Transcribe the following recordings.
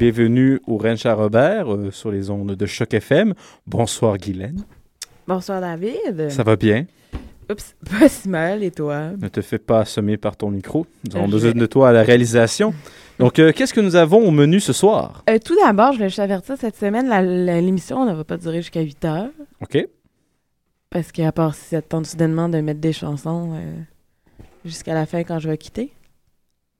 Bienvenue au Rencha Robert euh, sur les ondes de Choc FM. Bonsoir, Guylaine. Bonsoir, David. Ça va bien? Oups, pas si mal, et toi? Ne te fais pas assommer par ton micro. Nous avons besoin de toi à la réalisation. Donc, euh, qu'est-ce que nous avons au menu ce soir? Euh, tout d'abord, je voulais juste avertir, cette semaine, l'émission ne va pas durer jusqu'à 8 heures. OK? Parce qu'à part si ça te tente soudainement de mettre des chansons euh, jusqu'à la fin quand je vais quitter.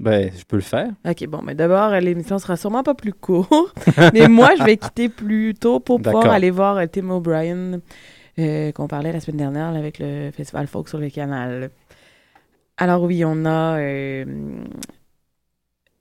Ben, je peux le faire. OK, bon, mais d'abord, euh, l'émission sera sûrement pas plus courte. mais moi, je vais quitter plus tôt pour pouvoir aller voir euh, Tim O'Brien, euh, qu'on parlait la semaine dernière là, avec le Festival Folk sur le canal. Alors oui, on a euh,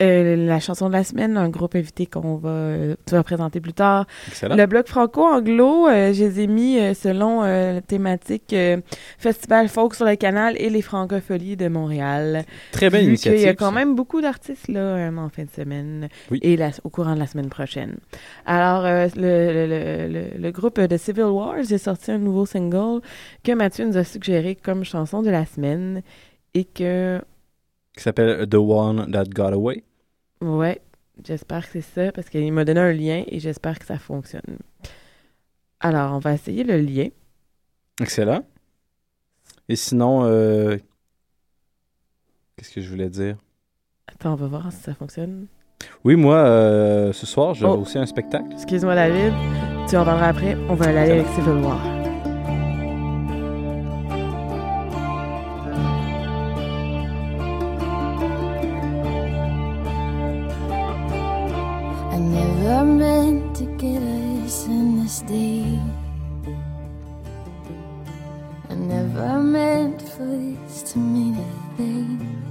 euh, la chanson de la semaine, un groupe invité qu'on va, euh, tu vas présenter plus tard. Excellent. Le bloc franco-anglo, euh, je les ai mis euh, selon euh, la thématique euh, Festival folk sur le canal et les francopholies de Montréal. Très belle initiative. qu'il y a quand même beaucoup d'artistes là en fin de semaine Oui. et la- au courant de la semaine prochaine. Alors, euh, le, le- le- le- le groupe de Civil Wars a sorti un nouveau single que Mathieu nous a suggéré comme chanson de la semaine et que, Qui s'appelle The One That Got Away. Ouais, j'espère que c'est ça parce qu'il m'a donné un lien et j'espère que ça fonctionne. Alors, on va essayer le lien. Excellent. Et sinon, euh, qu'est-ce que je voulais dire? Attends, on va voir si ça fonctionne. Oui, moi, euh, ce soir, j'ai Oh. aussi un spectacle. Excuse-moi, David. Tu en parleras après. On va aller avec Civil War. I never meant for this to mean a thing.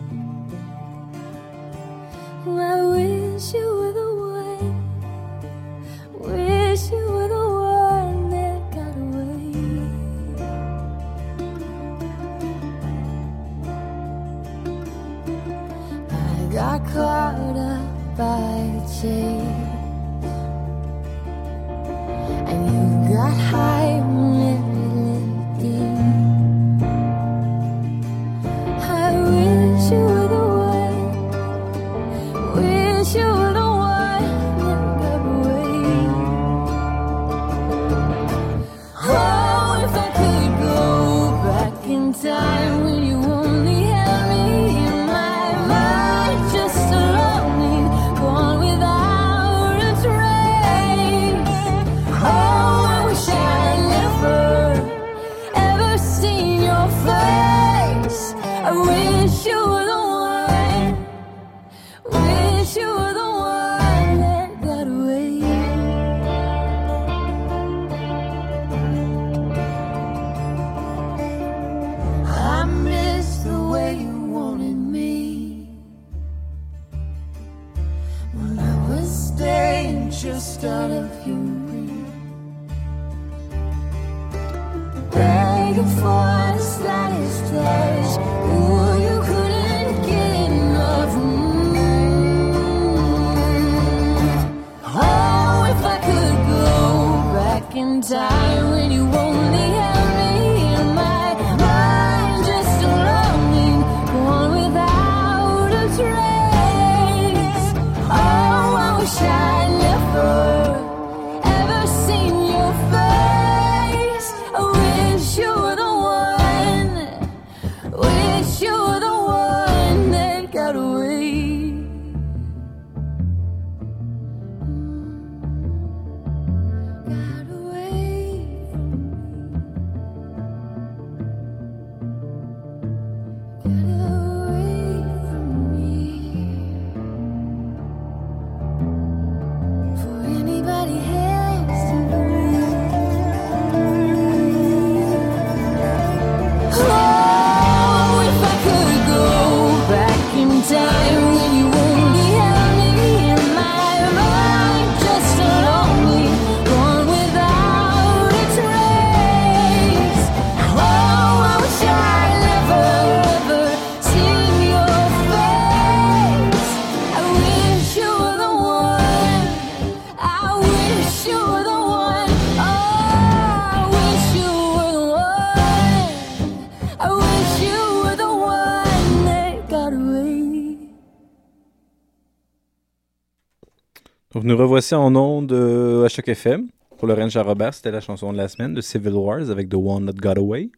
Nous revoici en ondes euh, à Choc FM. Pour Lorenz Robert, c'était la chanson de la semaine de Civil Wars avec The One That Got Away,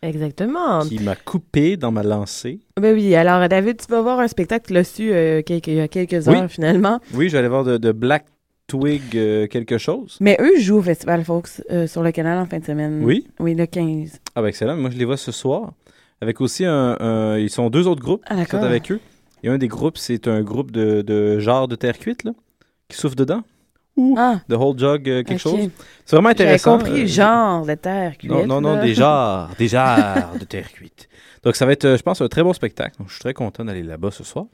Exactement. qui m'a coupé dans ma lancée. Ben oui, alors David, tu vas voir un spectacle, tu l'as su euh, quelques- il y a quelques Oui. heures finalement. Oui, j'allais voir de, de Black Twig euh, quelque chose. Mais eux jouent au Festival Fox euh, sur le canal en fin de semaine. Oui. Oui, le 15. Ah, ben excellent. Moi, je les vois ce soir. Avec aussi un. un- ils sont deux autres groupes Ah, qui sont d'accord. avec eux. Et un des groupes, c'est un groupe de, de genre de terre cuite, là, qui souffle dedans. Ou Ah, The Whole Jug, euh, quelque chose. C'est vraiment intéressant. compris euh, genre de terre cuite. Non, non, non, là. des jarres, des jarres de terre cuite. Donc, ça va être, euh, je pense, un très bon spectacle. Donc, je suis très content d'aller là-bas ce soir.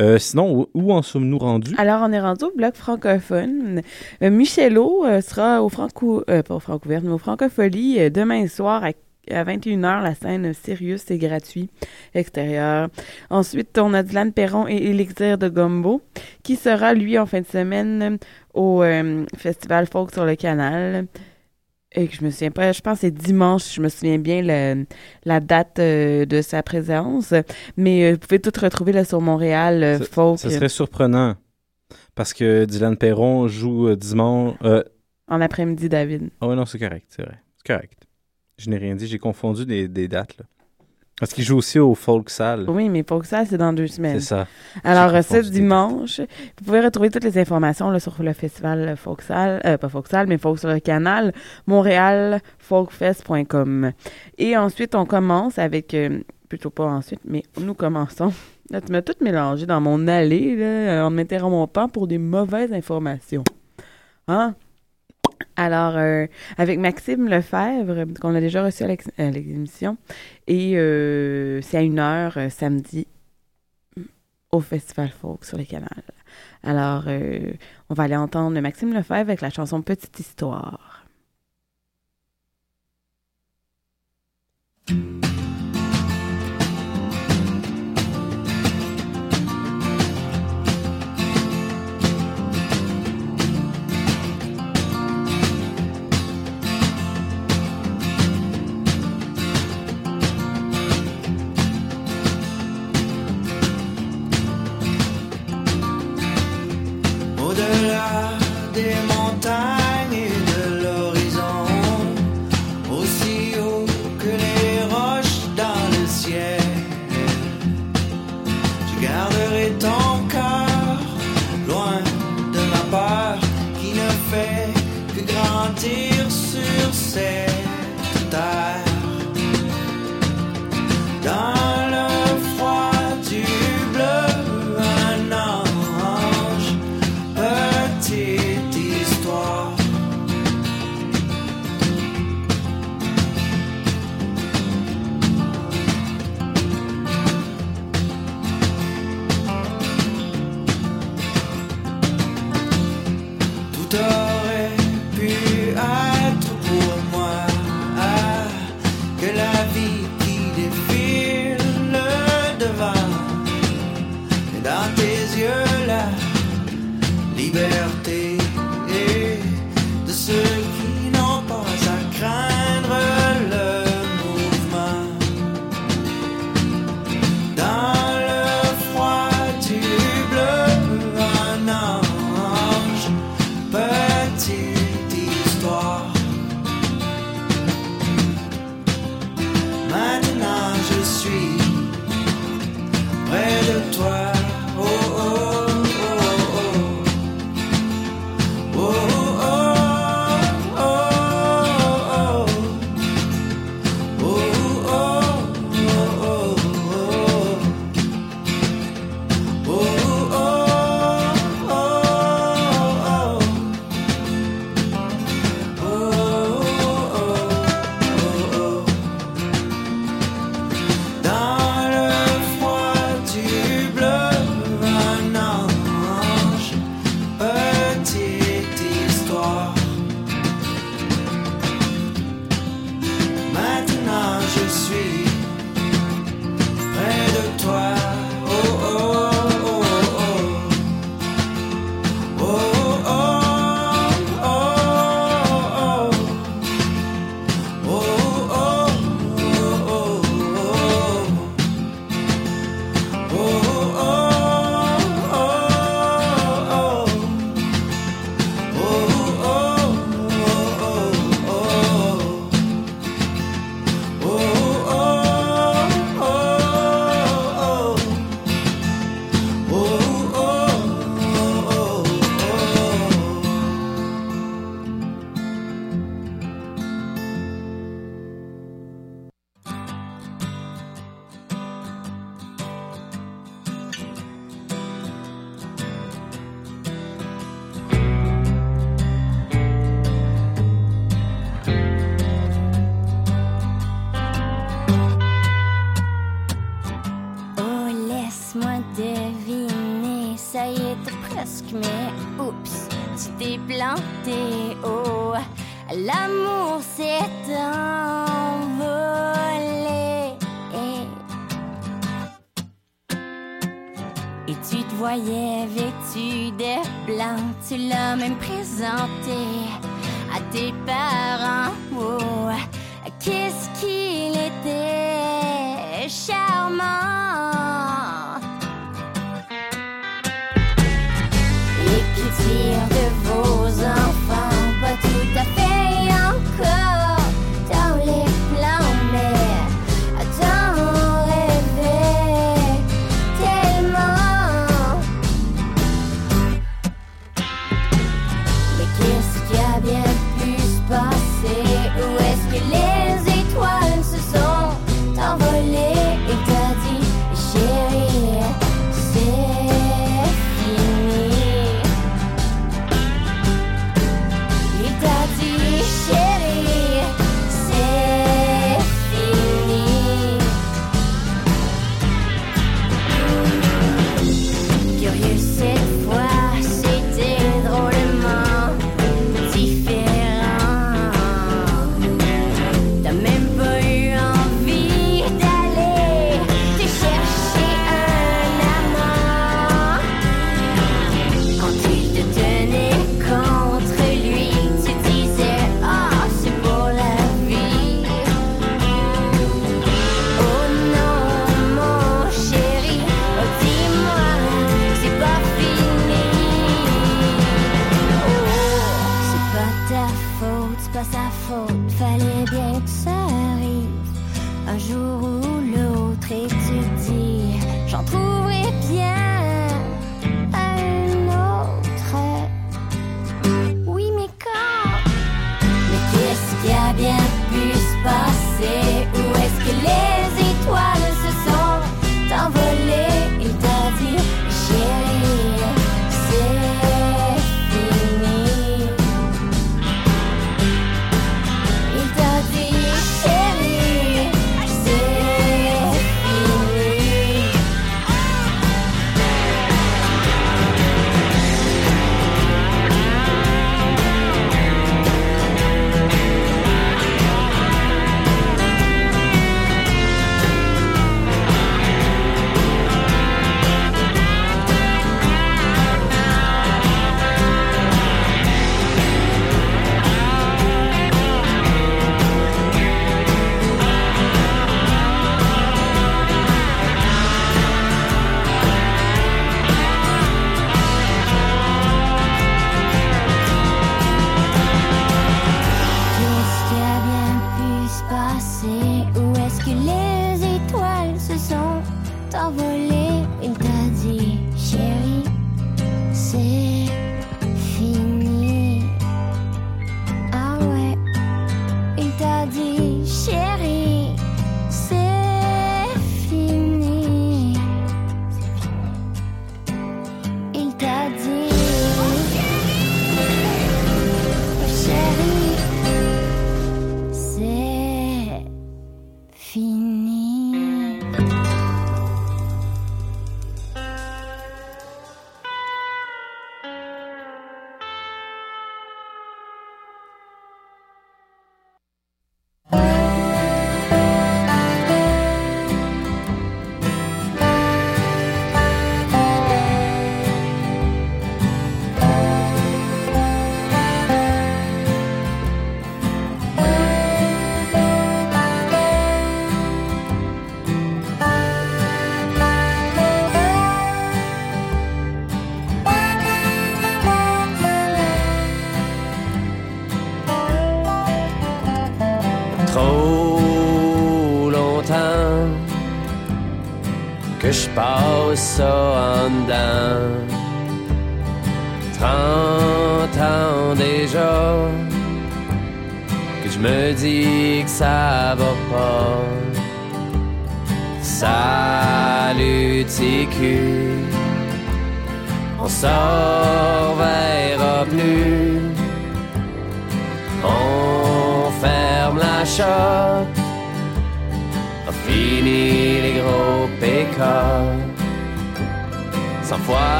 Euh, sinon, où, où en sommes-nous rendus? Alors, on est rendu au bloc francophone. Euh, Michelot euh, sera au Franco... euh, pas au Francouvert, mais au Francofolie euh, demain soir à, à 21h. La scène Sirius, c'est gratuit, extérieur. Ensuite, on a Dylan Perron et Élixir de Gombo, qui sera, lui, en fin de semaine, au euh, Festival Folk sur le Canal. Et que je me souviens pas, je pense que c'est dimanche, je me souviens bien le- la date euh, de sa présence. Mais euh, vous pouvez tout retrouver là, sur Montréal Folk Ce serait surprenant. Parce que Dylan Perron joue dimanche. en après-midi, David. Ouais, non, c'est correct, c'est vrai. C'est correct. Je n'ai rien dit, j'ai confondu des, des dates. Là. Parce qu'il joue aussi au Folk Salle. Oui, mais que ça, c'est dans deux semaines. C'est ça. Alors, euh, ce dimanche, vous pouvez retrouver toutes les informations là, sur le festival Folksal, euh, pas Folksal, mais Folk sur le canal, montréalfolkfest.com. Et ensuite, on commence avec, euh, plutôt pas ensuite, mais nous commençons. Là, tu m'as tout mélangé dans mon allée, là, euh, en m'interrompant pour des mauvaises informations. Hein? Alors, euh, avec Maxime Lefebvre, qu'on a déjà reçu à à l'émission, et euh, c'est à une heure euh, samedi au Festival Folk sur les canals. Alors, euh, on va aller entendre Maxime Lefebvre avec la chanson Petite Histoire. Au-delà des montagnes suis plantée. Oh, l'amour s'est envolé. Et tu te voyais vêtu de blanc, tu l'as même présenté à tes parents. Oh, qu'est-ce qu'il était charmant.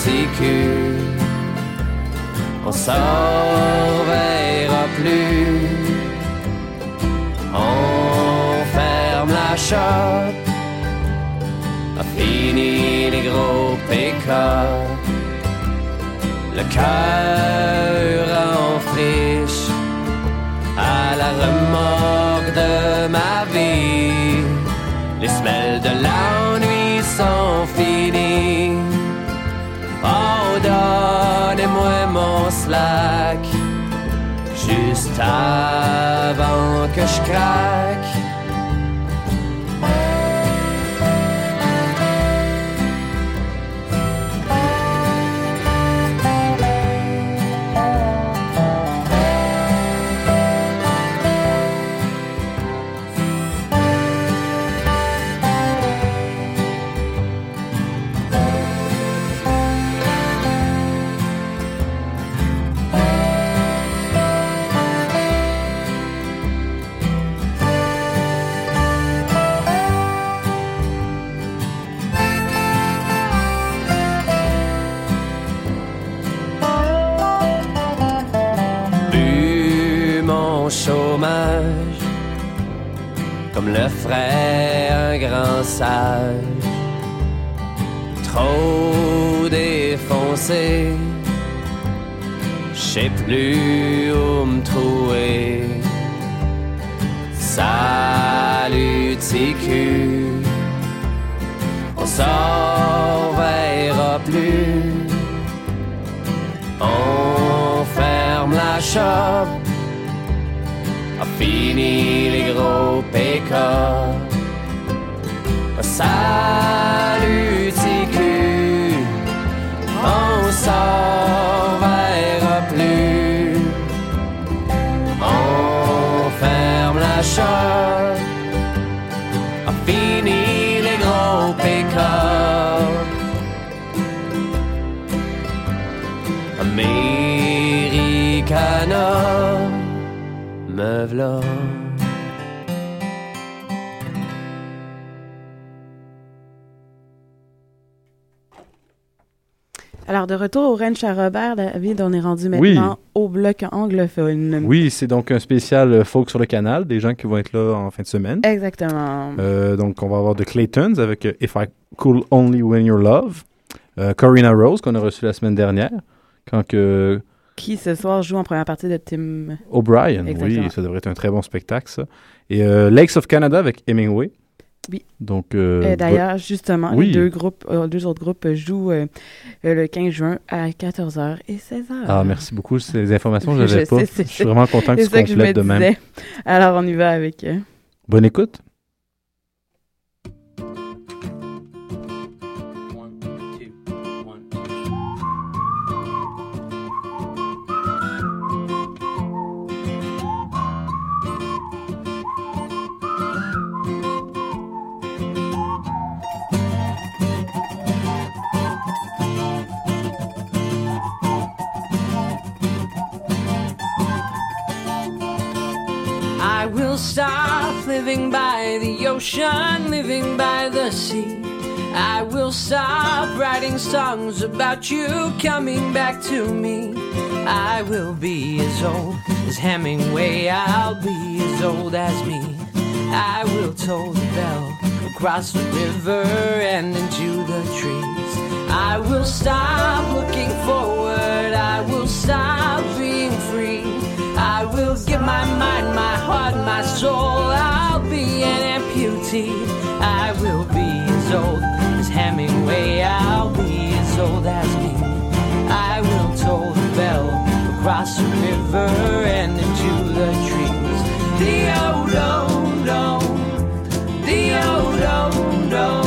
TQ. On s'en verra plus. On ferme la shop. A fini les gros pick-up. Le cœur en friche. À la remorque de ma vie. Les semelles de l'ennui sont finies. Slack. Juste avant que je craque. Un grand sage. Trop défoncé, je sais plus où me trouver. Salut TQ, on s'en plus. On ferme la shop. A fini les gros pick-up. Salut Alors, de retour au Ranch à Robert, David, on est rendu maintenant au bloc anglophone. Oui, c'est donc un spécial euh, folk sur le canal, des gens qui vont être là en fin de semaine. Exactement. Euh, donc, on va avoir The Claytons avec euh, If I Could Only Win Your Love. Euh, Corina Rose, qu'on a reçu la semaine dernière. Quand que Qui ce soir joue en première partie de Tim. O'Brien, oui, ça devrait être un très bon spectacle, ça. Et euh, Lakes of Canada avec Hemingway. Oui. Donc, euh, Euh, D'ailleurs, justement, oui. les deux, groupes, euh, deux autres groupes jouent euh, le 15 juin à 14h et 16h. Ah, merci beaucoup. Ces informations, je Je n'avais pas. sais, Je suis vraiment content que tu ça que je me complètes même. disais. Alors, on y va avec. Bonne écoute. Living by the ocean, living by the sea. I will stop writing songs about you coming back to me. I will be as old as Hemingway, I'll be as old as me. I will toll the bell across the river and into the trees. I will stop looking forward, I will stop being free. I will give my mind, my heart, my soul. I'll be an amputee. I will be as old as Hemingway. I'll be as old as me. I will toll the bell across the river and into the trees. Dio, old, do. Dio, do, do, do.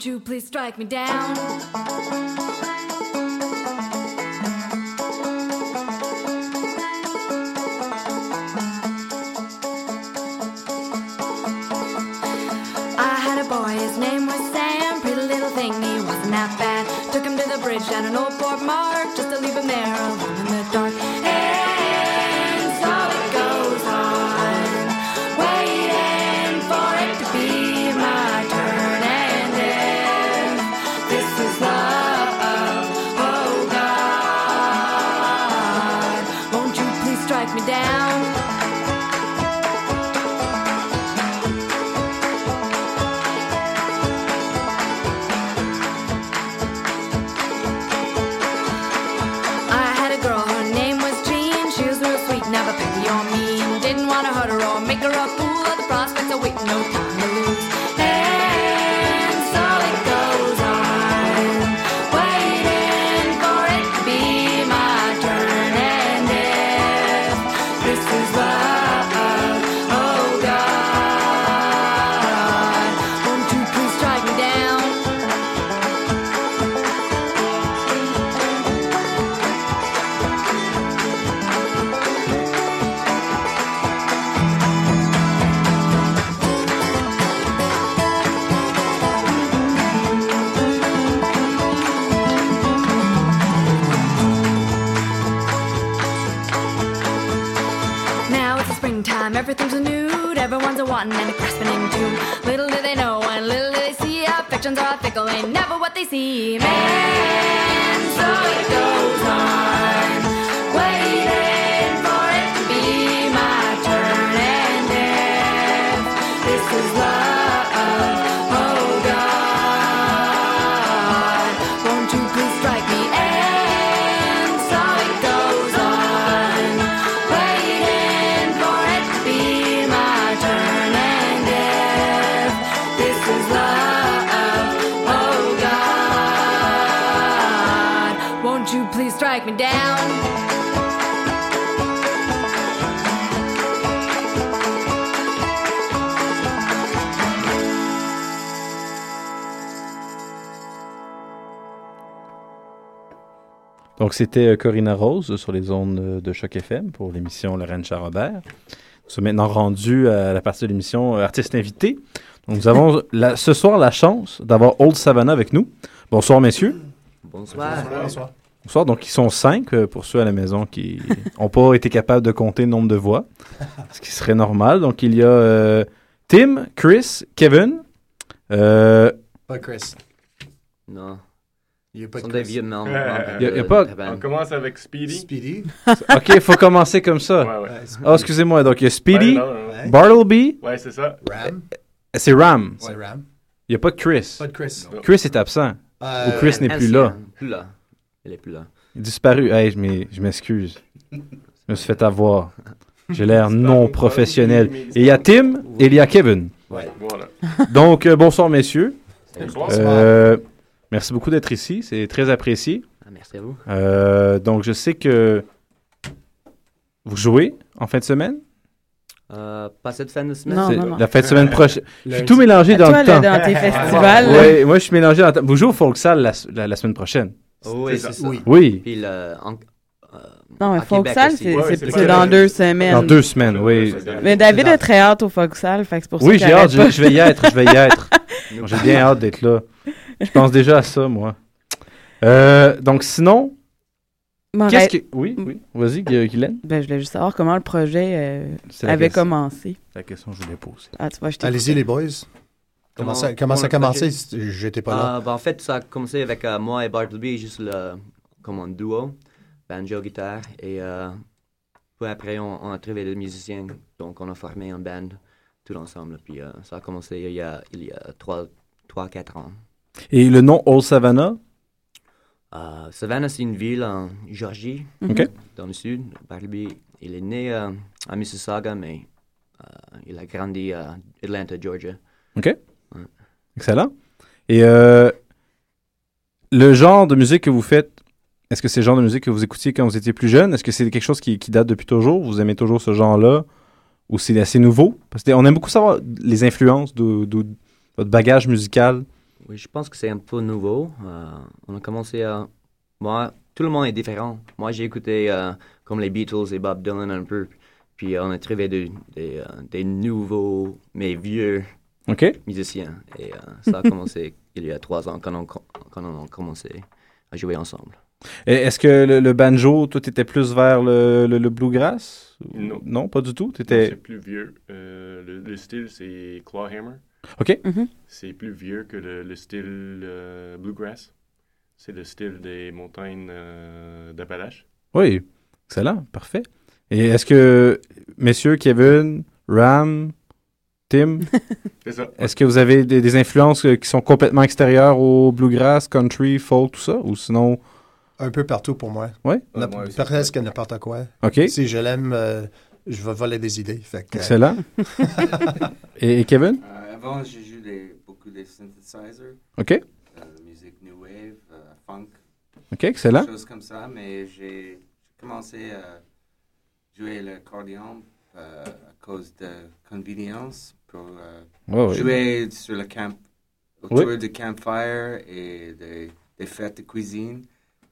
Won't you please strike me down? I had a boy, his name was Sam. Pretty little thing, he wasn't that bad. Took him to the bridge down an old port mall. need. Me down? Donc, c'était euh, Corinna Rose sur les ondes euh, de Choc FM pour l'émission Lorraine Charrobert. Nous sommes maintenant rendus à la partie de l'émission euh, Artiste invité. Donc, nous avons la- ce soir la chance d'avoir Old Savannah avec nous. Bonsoir, messieurs. Bonsoir. Bonsoir. Donc, ils sont cinq euh, pour ceux à la maison qui n'ont pas été capables de compter le nombre de voix, ce qui serait normal. Donc, il y a euh, Tim, Chris, Kevin. euh, Pas Chris. Non. Il n'y a pas de Chris. vieux. Euh, y a- de- y a pas- On commence avec Speedy. Speedy? OK, il faut commencer comme ça. Ouais, ouais. Ouais, c'est- Oh, excusez-moi. Donc, il y a Speedy, Ouais, non, non. Ouais. Bartleby, Ouais, c'est ça. Ram? c'est Ram. C'est Ram. Il n'y a pas de Chris. Pas de Chris. Chris est absent. Euh, Ou Chris n'est plus Ancien. là. Plus là. Il est plus là. Il est disparu. Hey, je m'excuse. Je me suis fait avoir. J'ai l'air non professionnel. Et il y a Tim et il y a Kevin. Voilà. Donc, euh, bonsoir, messieurs. Bonsoir. Euh, merci beaucoup d'être ici. C'est très apprécié. Ah, merci à vous. Euh, donc, je sais que vous jouez en fin de semaine? Euh, pas cette fin de semaine. Non, C'est non, non. La fin de semaine prochaine. Je suis tout mélangé dans Toi, le temps. dans tes festivals, là. Ouais, moi, je suis mélangé dans le temps. Vous jouez au la, la- la semaine prochaine. Oh, oui, C'est ça. Oui. Oui, Puis le, en- euh, Non, mais aussi. c'est Ouais, dans deux semaines. dans deux semaines, oui. Mais David C'est a très hâte au Folksal, fait que c'est pour Oui, ça j'ai qu'il hâte. Je, je vais y être. Je vais y être. J'ai bien hâte d'être là. Je pense déjà à ça, moi. Euh, donc, sinon, qu'est-ce que. Oui, oui. Vas-y, Gu- Guylaine. Ben, je voulais juste savoir comment le projet euh, avait question. commencé. La question que je voulais poser. Ah, tu vois, je t'ai Allez-y, les boys. Comment, ça, comment ça a commencé? J'étais pas là. Ah, ben, en fait, ça a commencé avec euh, moi et Bartleby, juste le, comme un duo, banjo, guitare. Et euh, puis après, on, on a trouvé des musiciens, donc on a formé un band tout ensemble. Puis euh, ça a commencé il y a, il y a 3-4 ans. Et le nom Old Savannah, Euh, Savannah, c'est une ville en Georgie, OK. dans le sud. Bartleby, il est né euh, à Mississauga, mais euh, il a grandi à Atlanta, Georgia. Excellent. Et euh, le genre de musique que vous faites, est-ce que c'est le genre de musique que vous écoutiez quand vous étiez plus jeune? Est-ce que c'est quelque chose qui, qui date depuis toujours? Vous aimez toujours ce genre-là? Ou c'est assez nouveau? Parce qu'on aime beaucoup savoir les influences de, votre bagage musical. Oui, je pense que c'est un peu nouveau. Euh, on a commencé à... Moi, tout le monde est différent. Moi, j'ai écouté euh, comme les Beatles et Bob Dylan un peu. Puis on a trouvé des nouveaux, mais vieux OK? musiciens. Et euh, ça a commencé il y a trois ans quand on, quand on a commencé à jouer ensemble. Est-ce que le, le banjo, toi, t'étais plus vers le, le, le bluegrass? Non. Non, pas du tout? T'étais... C'est plus vieux. Euh, le, le style, c'est clawhammer. OK? Mhm. C'est plus vieux que le, le style euh, bluegrass. C'est le style des montagnes euh, d'Appalaches. Oui. Excellent. Parfait. Et est-ce que, messieurs, Kevin, Ram, Tim, est-ce que vous avez des, des influences euh, qui sont complètement extérieures au bluegrass, country, folk, tout ça? Ou sinon... Un peu partout pour moi. Ouais? Moi aussi. presque n'importe quoi. OK. Si je l'aime, euh, je vais voler des idées. Fait que, euh, Excellent. et, et Kevin? Euh, avant, j'ai joué des- beaucoup des synthesizers, OK. euh, musique new wave, euh, funk, OK, excellent. des choses comme ça, mais j'ai j'ai commencé à jouer l'accordéon euh, à cause de convenience pour euh, Ouais, ouais. jouer sur le camp, autour du campfire et des, des fêtes de cuisine,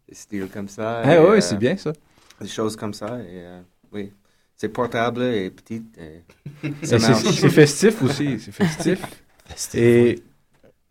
des styles comme ça. Ah, et, ouais, euh, c'est bien ça. Des choses comme ça, et euh, oui. C'est portable et petit. Et Et ça C'est festif aussi. C'est festif. et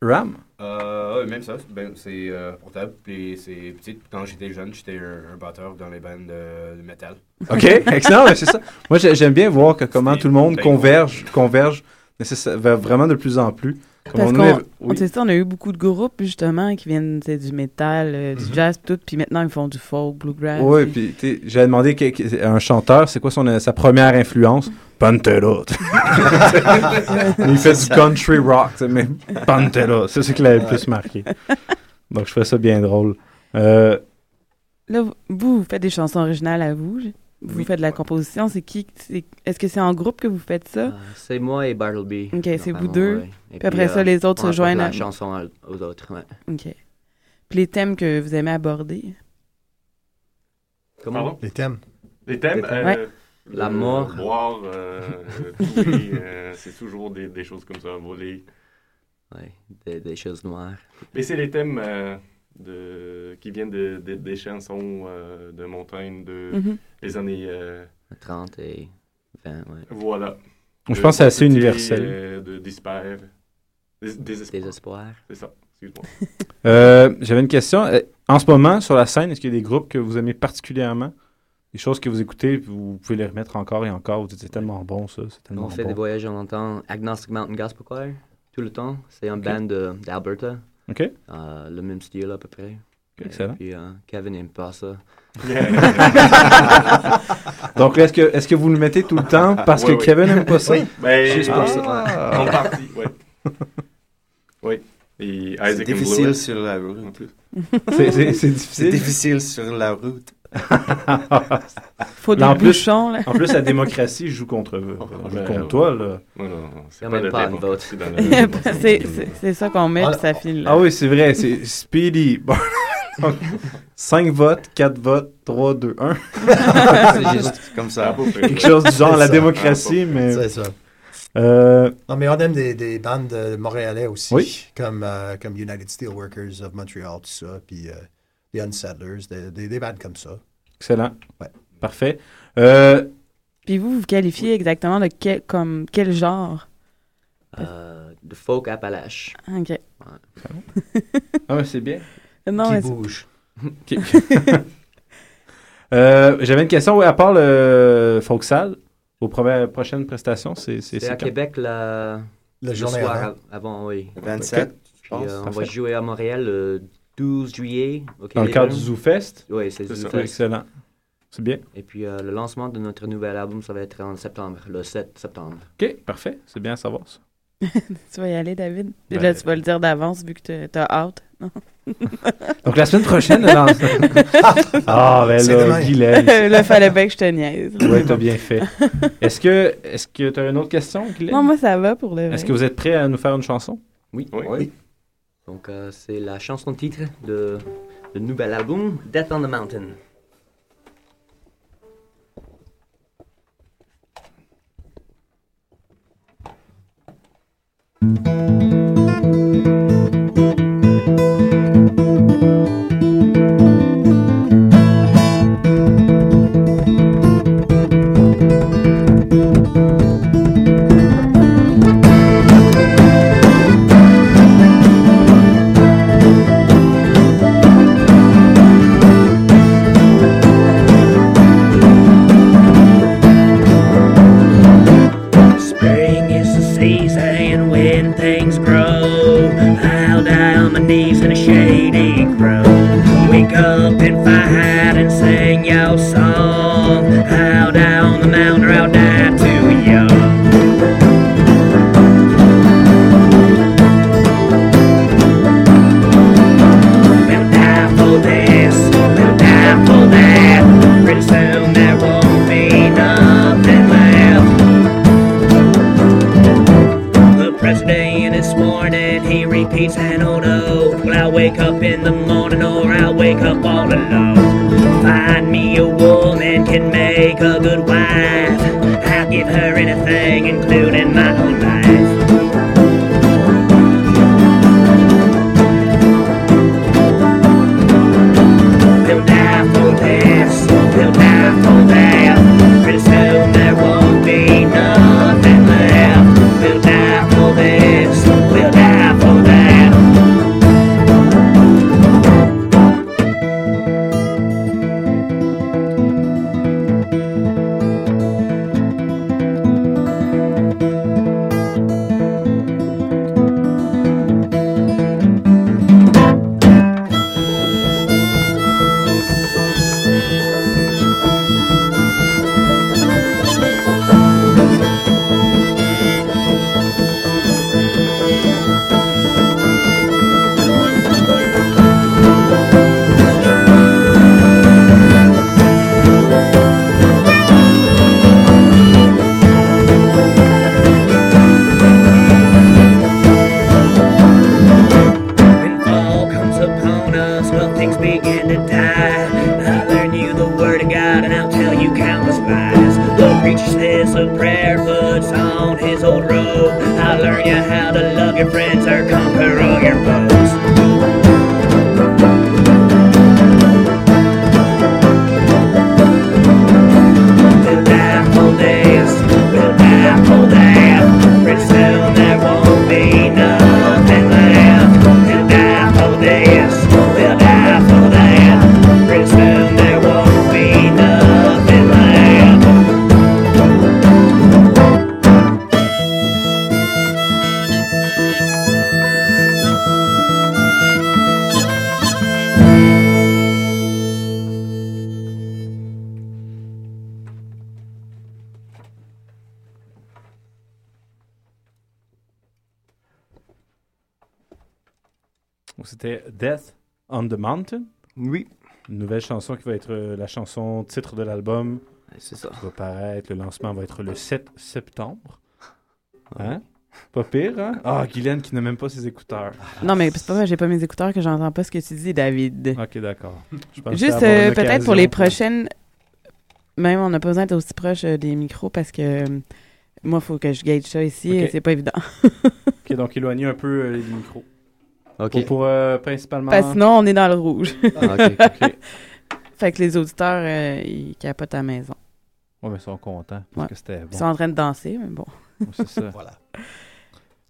Ram? Euh, même ça, ben, c'est euh, portable, puis c'est petit. Quand j'étais jeune, j'étais un, un batteur dans les bandes de, de métal. OK, excellent, ouais, c'est ça. Moi, j'ai- j'aime bien voir que comment C'est tout le monde converge, converge nécessaire- va vraiment de plus en plus. Comme Parce on qu'on est- on- oui. c'est ça, on a eu beaucoup de groupes justement qui viennent du métal, euh, du Mhm. jazz, tout, puis maintenant ils font du folk, bluegrass. Oui, puis- j'avais demandé que- un chanteur, c'est quoi son, sa première influence? Pantera. il fait du country rock, mais Pantera, c'est ce qui l'avait le plus marqué. Donc je trouvais ça bien drôle. Euh, Là, vous- vous, vous faites des chansons originales à vous. Vous Oui. faites de la composition. C'est qui c'est- Est-ce que c'est en groupe que vous faites ça? Euh, c'est moi et Bartleby. Ok, c'est vous deux. ouais. Et Puis après ça, euh, les autres on se joignent apporte à- la chanson aux autres, ouais. OK. Puis les thèmes que vous aimez aborder? Comment? Pardon? Les thèmes. Les thèmes, Les euh, Ouais. euh, La mort. boire, euh, euh, euh, c'est toujours des, des choses comme ça, voler. Ouais, des, des choses noires. Mais c'est les thèmes euh, de, qui viennent de, de- des chansons euh, de montagne de Mhm. les années. euh, 30 et 20, ouais. voilà. je De pense que c'est assez universel. euh, de despair. Des, désespoir. Désespoir. C'est ça, excuse-moi. Euh, J'avais une question. Euh, En ce moment, sur la scène, est-ce qu'il y a des groupes que vous aimez particulièrement? Des choses que vous écoutez, vous pouvez les remettre encore et encore. Vous dites, c'est tellement bon, ça. Tellement On fait bon. des voyages, on entend Agnostic Mountain Gospel Choir tout le temps. C'est un Ok. band de- d'Alberta. OK. Euh, le même style à peu près. Excellent. Et puis euh, Kevin n'aime pas ça. Donc, est-ce que, est que vous le mettez tout le temps parce Oui, que oui. Kevin n'aime pas ça? Oui, ben, Juste pour ça. En partie, oui. Oui. Et C'est difficile sur la route. en plus. C'est- difficile sur la route. Faut des Là, en plus- bouchons, là. En plus, la démocratie joue contre, joue ben, contre toi, là. Non, non, c'est Il y a pas pas une vote. c'est ça qu'on met, Ah, puis ça file. là. Ah oui, c'est vrai, c'est Speedy. Bon. 5 votes, 4 votes, 3, 2, 1. C'est juste comme Ça. Quelque chose du genre, la ça. démocratie, mais... C'est ça. Euh, Non, mais on aime des, des bandes montréalais aussi. Oui. Comme, euh, comme United Steelworkers of Montreal, tout ça. Puis euh, The Unsettlers, des, des, des bandes comme ça. excellent. Ouais. Parfait. Euh, Puis vous, vous qualifiez exactement de quel, comme quel genre? Euh, de folk Appalache. OK. Ah, mais c'est bien. Non, qui bouge. Euh, J'avais une question, oui, à part le Folksal, aux premières- prochaines prestations, c'est c'est- C'est à quand? Québec la... La le journée soir avant. av- avant, oui. Le 27, je Puis, pense. euh, on Parfait. va jouer à Montréal le 12 juillet. au Dans le cadre du ZooFest? Oui, c'est C'est Zoo ça. Fest. Excellent. C'est bien. Et puis euh, le lancement de notre nouvel album, ça va être en septembre, le 7 septembre. OK, parfait. C'est bien à savoir ça. tu vas y aller, David? Ben- Là, tu vas le dire d'avance vu que t'as- t'as hâte. Donc la semaine prochaine, là, dans... Ah, ben là. Guylaine. là, fallait bien que je te niaise. Oui, t'as bien fait. Est-ce que est-ce que tu as une autre question, Guylaine? Non, moi, ça va pour le. Est-ce que vous êtes prêt à nous faire une chanson? Oui. Oui. Oui. Donc euh, c'est la chanson titre de le nouvel album, Death on the Mountain. Mountain. Oui. Une nouvelle chanson qui va être euh, la chanson titre de l'album. C'est ça. Qui va paraître. Le lancement va être le 7 septembre. Hein? Pas pire, hein? Ah, Guylaine qui n'a même pas ses écouteurs. Non, mais c'est pas vrai, j'ai pas mes écouteurs que j'entends pas ce que tu dis, David. Ok, d'accord. Juste euh, peut-être pour les prochaines. Même on n'a pas besoin d'être aussi proche euh, des micros parce que euh, moi, il faut que je gage ça ici c'est pas évident. Ok, donc éloignez un peu euh, les micros. Pour, euh, principalement. Parce que sinon, on est dans le rouge. Ah, ok, ok. fait que les auditeurs, euh, ils capotent à la maison. Ouais, mais ils sont contents. Parce Ouais. que c'était bon. Ils sont en train de danser, mais bon. C'est ça. Voilà.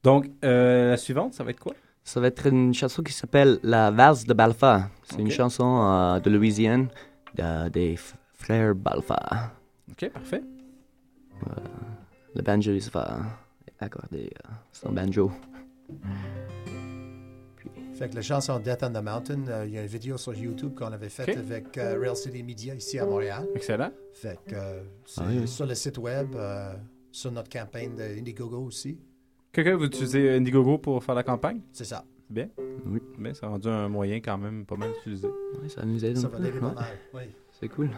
Donc, euh, la suivante, ça va être quoi? Ça va être une chanson qui s'appelle La valse de Balfa. C'est une chanson euh, de Louisiane de- des frères Balfa. Ok, parfait. Le banjoliste va accorder euh, son banjo. Fait que la chanson Death on the Mountain, euh, il y a une vidéo sur YouTube qu'on avait faite avec euh, Rail City Media ici à Montréal. Excellent. Fait que euh, c'est Ah oui. sur le site web, euh, sur notre campagne de Indiegogo aussi. Quelqu'un, vous utilisez Indiegogo pour faire la campagne? C'est ça. Bien. Oui. Bien, ça a rendu un moyen quand même pas mal utilisé. Oui, ça nous aide. Ça va l'aider ouais. pas mal. Oui. C'est cool.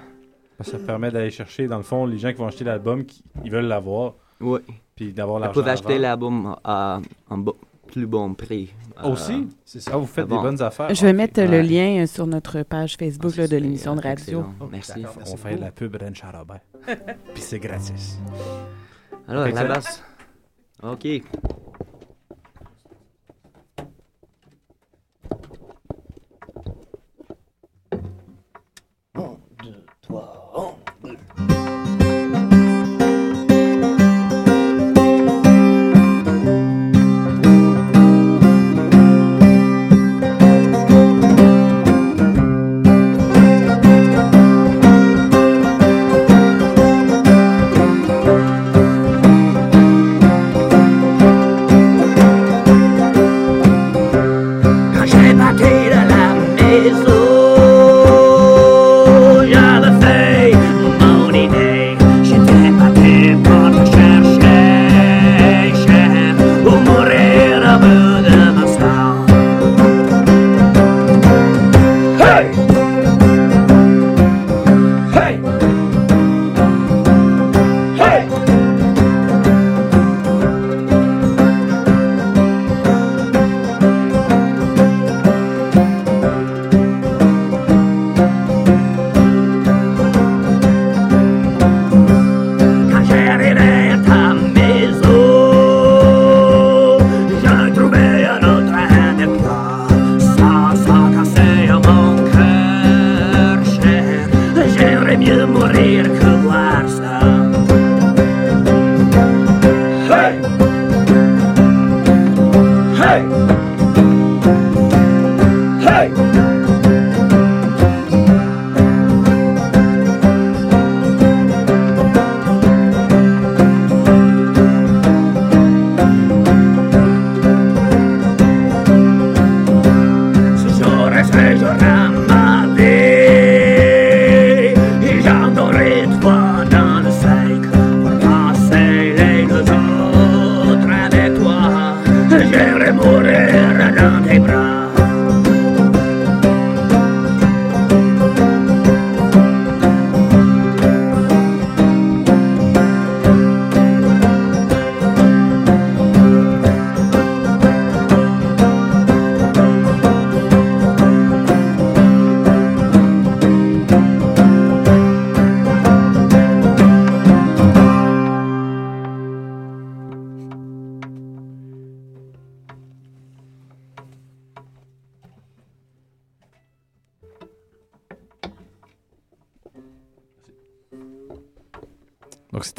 Ça permet d'aller chercher, dans le fond, les gens qui vont acheter l'album, qui, ils veulent l'avoir. Oui. Puis d'avoir Ils l'argent. peuvent à acheter l'album un bo- plus bon prix. euh, Aussi? C'est Ah, vous faites des bonnes affaires. Je vais mettre le Ouais. lien euh, sur notre page Facebook là, de l'émission de radio. Excellent. Merci. On fait la pub Rencha Robert. Puis c'est gratis. Alors, la basse. OK.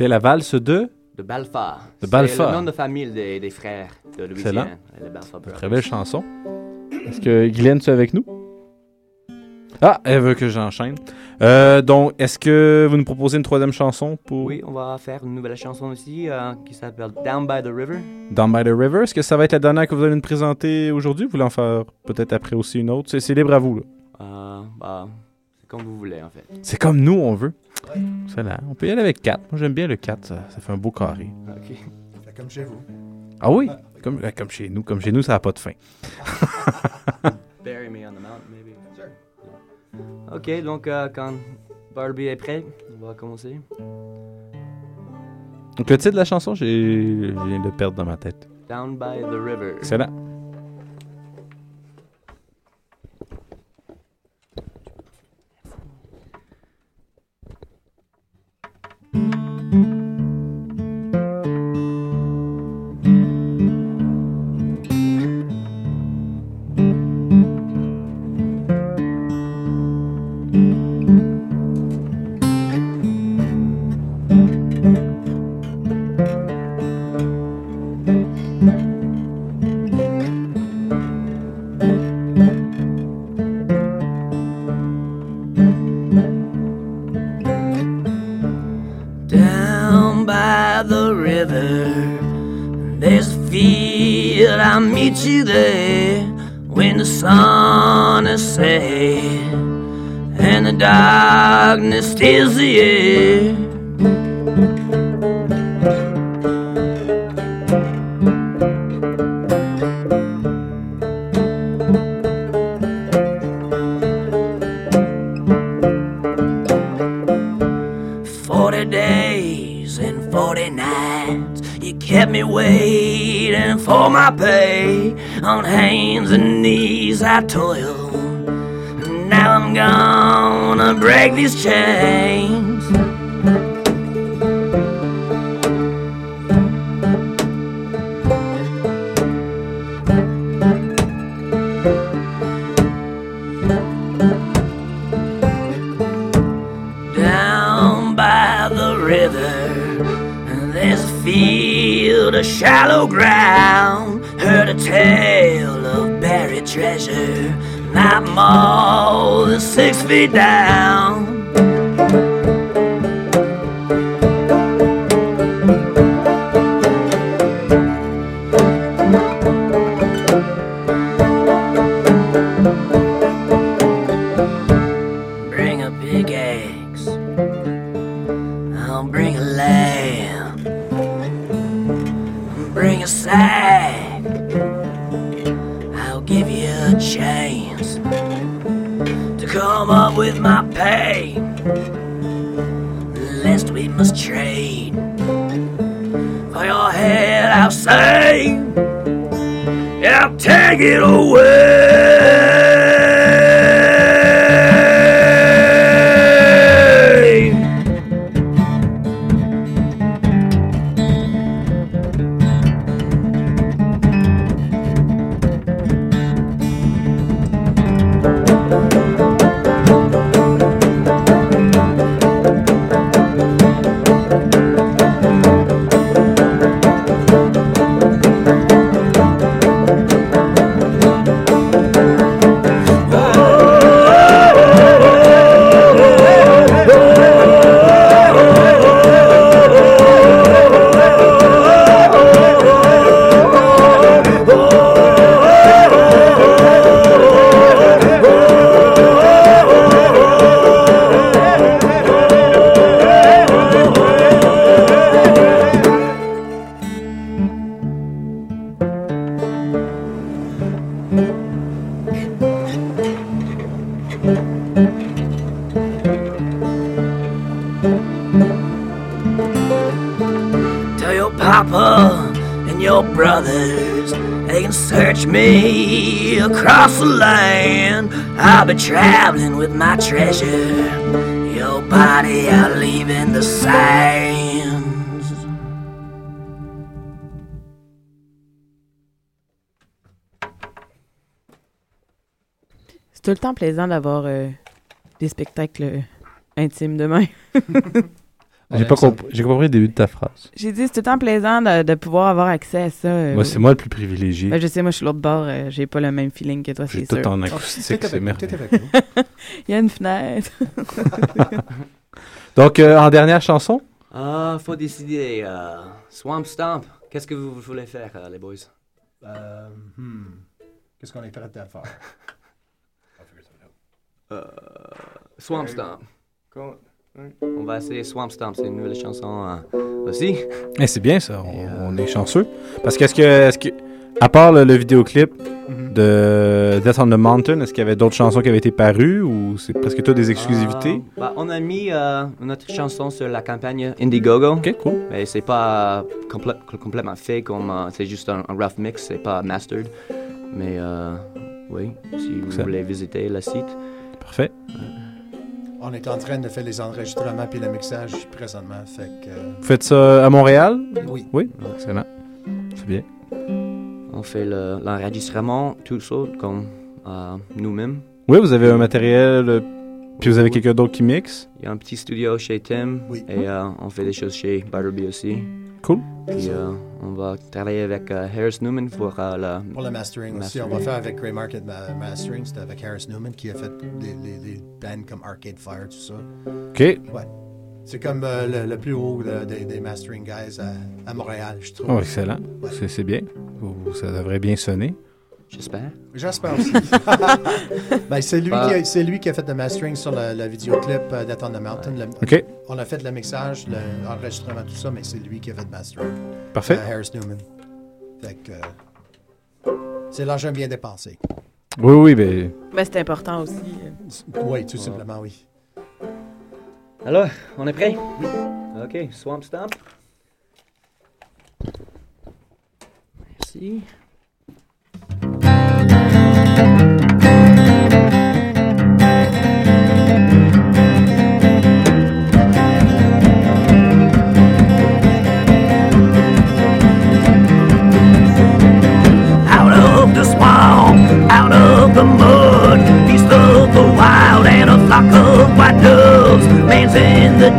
C'était la valse de? De Balfa. De Balfa. C'est le nom de famille des, des frères de Excellent. Louisiane. Brothers. Très belle chanson. Est-ce que Guylaine, tu es avec nous? Ah, elle veut que j'enchaîne. Euh, donc, est-ce que vous nous proposez une troisième chanson pour Oui, on va faire une nouvelle chanson aussi euh, qui s'appelle Down by the River. Down by the River? Est-ce que ça va être la dernière que vous allez nous présenter aujourd'hui? Vous voulez en faire peut-être après aussi une autre? C'est- C'est libre à vous. là. Euh, bah, c'est comme vous voulez en fait. C'est comme nous, on veut. Excellent. On peut y aller avec 4. Moi, j'aime bien le 4. Ça, ça fait un beau carré. Ok. Fait comme chez vous. Ah oui? Comme, euh, comme chez nous. Comme chez nous, ça n'a pas de fin. Bury me on the mountain, maybe. Ok, donc euh, quand Barbie est prêt, on va commencer. Donc, le titre de la chanson, j'ai- je viens de le perdre dans ma tête. Down by the River. Excellent. I'll meet you there when the sun is set and the darkness stills the air. Forty days and forty nights, you kept me waiting for my pay. On hands and knees I toil. Now I'm gonna break these chains. Shallow ground. Heard a tale of buried treasure, not more than six feet down. Brothers they can search me across the land. I'll be traveling with my treasure. Your body I'll leave in the sands. C'est tout le temps plaisant d'avoir euh, des spectacles euh, intimes demain. J'ai pas, comp- j'ai compris le début de ta phrase. J'ai dit, c'est tout le temps plaisant de, de pouvoir avoir accès à ça. euh, Moi, c'est moi le plus privilégié. Ben, je sais, moi, je suis l'autre bord. euh, j'ai pas le même feeling que toi, c'est tout sûr. en acoustique, c'est merveilleux. Il y a une fenêtre. Donc, euh, en dernière chanson, Ah, faut décider. euh, Swamp Stomp. Qu'est-ce que vous voulez faire, euh, les boys? Euh, hmm. Qu'est-ce qu'on est prêt à faire? Euh, Swamp Stomp. On va essayer Swamp Stomp, c'est une nouvelle chanson euh, aussi. Eh, c'est bien ça, on, on est chanceux. Parce qu'est-ce que, est-ce que, à part le, le vidéoclip Mhm. de Death on the Mountain, est-ce qu'il y avait d'autres chansons qui avaient été parues ou c'est presque tout des exclusivités? Euh, bah, on a mis euh, notre chanson sur la campagne Indiegogo. Ok, cool. Mais c'est pas complè- complètement fait comme euh, c'est juste un, un rough mix, c'est pas mastered. Mais euh, oui, si vous voulez visiter le site. Parfait. On est en train de faire les enregistrements puis le mixage présentement. Fait que. euh, Vous faites ça à Montréal? Oui. Oui, excellent. C'est bien. On fait le- l'enregistrement tout seul, comme euh, nous-mêmes. Oui, vous avez un matériel, euh, puis vous avez quelqu'un d'autre qui mixe? Il y a un petit studio chez Tim Oui. et euh, on fait des choses chez Butterby aussi. Cool. Puis euh, on va travailler avec euh, Harris Newman pour euh, la Pour le mastering aussi, on va faire avec Grey Market Ma- Mastering. C'était avec Harris Newman qui a fait des, les, les bands comme Arcade Fire, tout ça. OK. Ouais. C'est comme euh, le, le plus haut de- des- des mastering guys à, à Montréal, je trouve. Oh, excellent. C'est, c'est bien. Ça devrait bien sonner. J'espère. J'espère aussi. ben, c'est, lui qui a, c'est lui qui a fait le mastering sur le, le vidéoclip Death on the Mountain. Le-. On a fait le mixage, le- l'enregistrement, tout ça, mais c'est lui qui a fait le mastering. Parfait. Euh, Harris Newman. Fait que. euh, c'est l'argent bien dépensé. Oui, oui, ben. Ben, c'est important aussi. euh. Oui, tout simplement, oui. Alors, on est prêt? Oui. Ok, Swamp Stomp. Merci.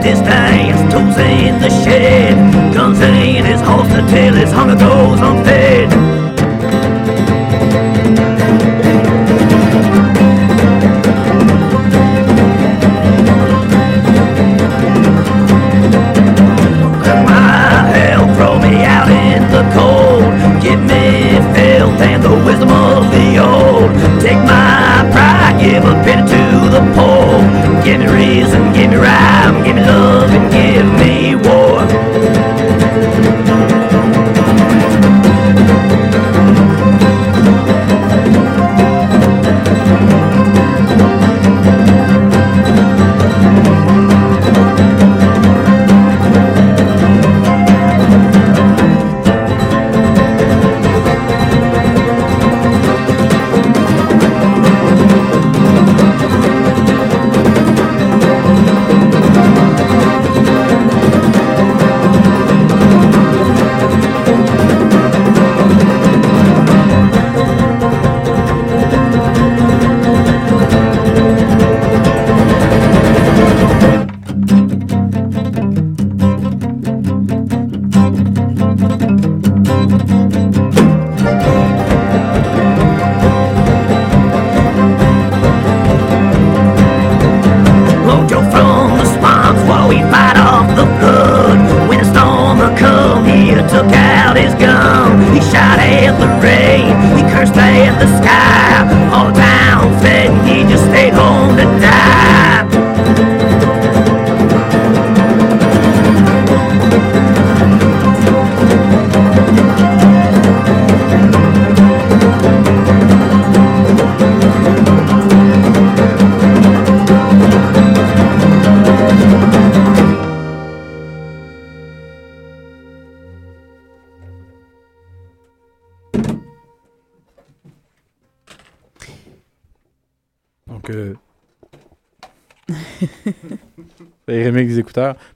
In the distance, tools in the shed, guns in his holster till his hunger goes unfed. my hell, throw me out in the cold. Give me filth and the wisdom of the old. Take my pride, give a pity to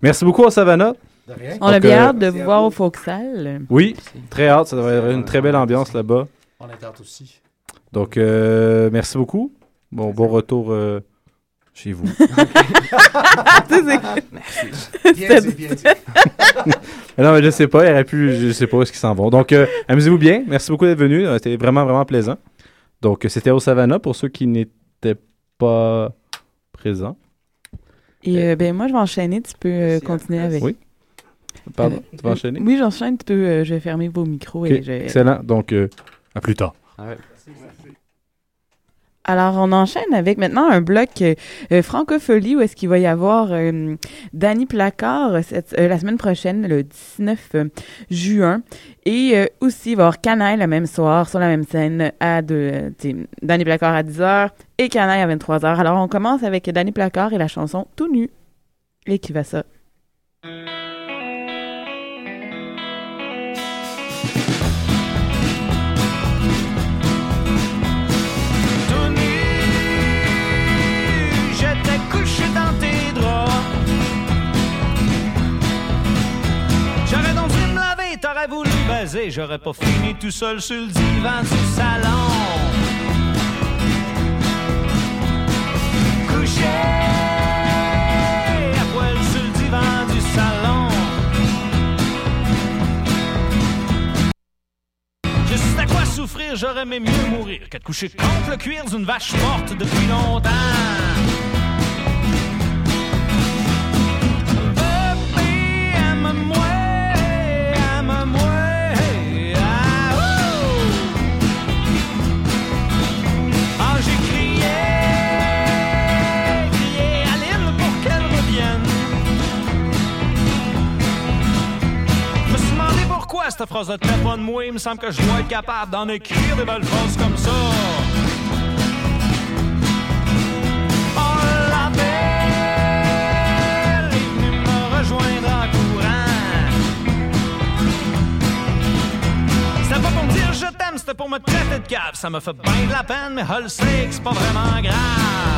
Merci beaucoup à Savannah. De rien. On a bien euh, hâte de vous voir au Foxal. Oui, très hâte. Ça devrait être une très belle ambiance là-bas. On est hâte aussi. Donc, euh, merci beaucoup. Bon, bon retour euh, Chez vous. Bien dit, bien dit. Non, mais je sais pas, il aurait pu, je sais pas où est-ce qu'ils s'en vont. Donc, euh, amusez-vous bien. Merci beaucoup d'être venu. C'était vraiment, vraiment plaisant. Donc, c'était au Savannah pour ceux qui n'étaient pas présents. Et euh, ben moi, je vais enchaîner. Tu peux euh, continuer avec. Oui. Pardon, Euh, tu vas enchaîner? Oui, j'enchaîne. Tu peux. euh, je vais fermer vos micros. Ok, et je... Excellent. Donc, euh, à plus tard. Alors, on enchaîne avec maintenant un bloc euh, euh, où est-ce qu'il va y avoir euh, Danny Placard euh, la semaine prochaine, le 19 euh, juin. Et aussi, il va y avoir Canaille le même soir sur la même scène à de, Danny Placard à 10h et Canaille à 23h. Alors, on commence avec Danny Placard et la chanson Tout nu. Et qui va ça? Baiser, j'aurais pas fini tout seul sur le divan du salon. Couché à poil sur le divan du salon. Je sais à quoi souffrir, j'aurais aimé mieux mourir que de coucher contre le cuir d'une vache morte depuis longtemps. Cette phrase ne tenait pas de moi. Il me semble que je dois être capable d'en écrire des belles phrases comme ça. Oh, la belle est venue me rejoindre en courant. C'était pas pour me dire je t'aime, c'était pour me traiter de cave. Ça me fait bien de la peine, mais que c'est pas vraiment grave.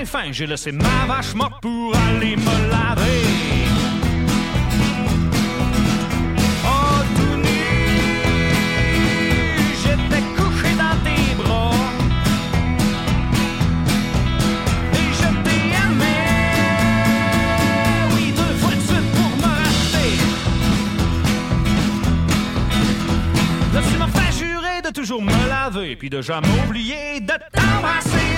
Bien fin. J'ai laissé ma vache morte pour aller me laver. Oh, tout nu, j'étais couché dans tes bras. Et je t'ai aimé. Oui, deux fois de suite pour me racheter. Là, tu m'as fait jurer de toujours me laver, puis de jamais oublier de t'embrasser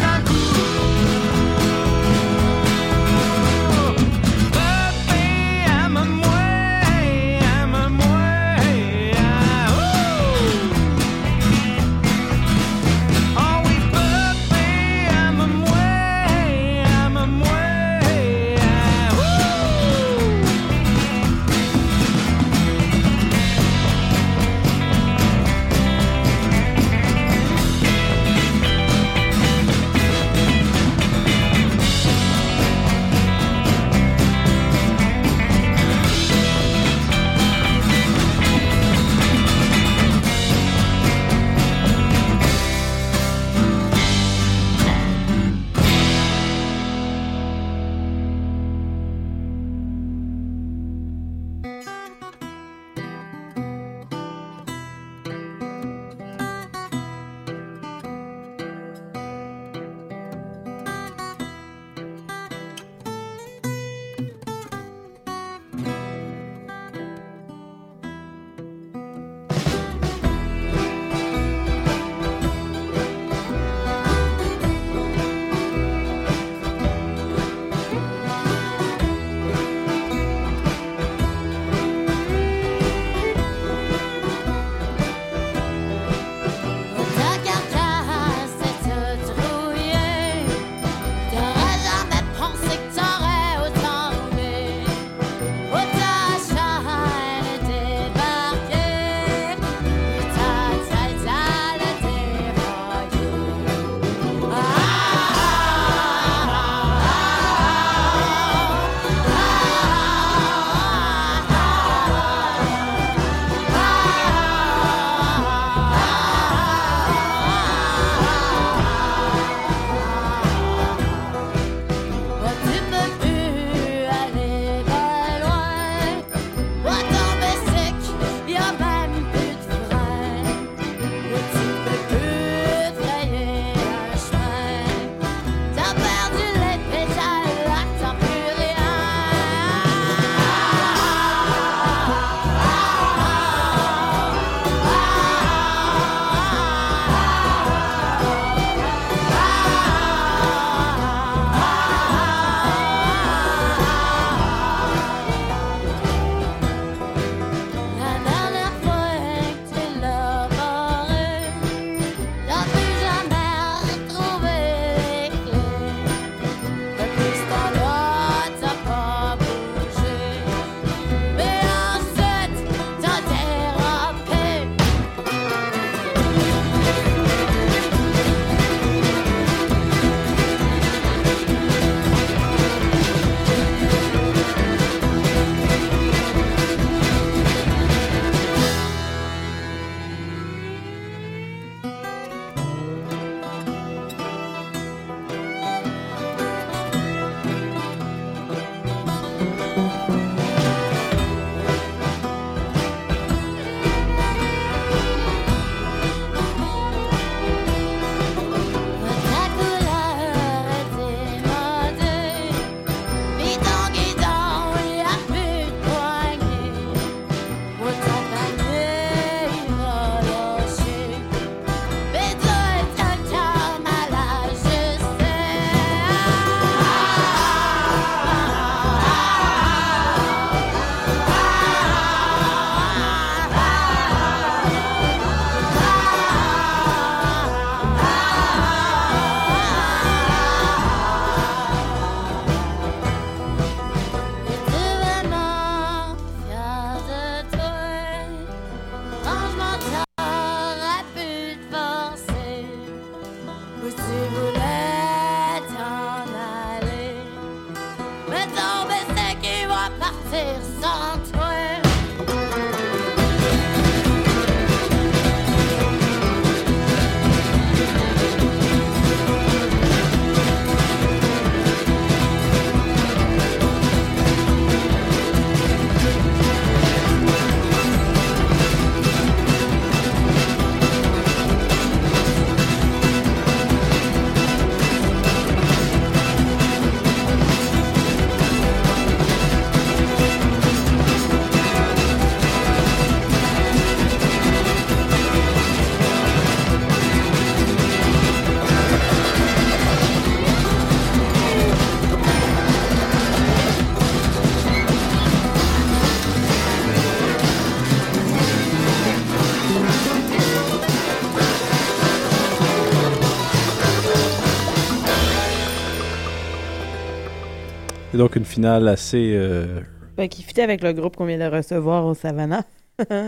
donc une finale assez. euh, Ben, qui fitait avec le groupe qu'on vient de recevoir au Savannah.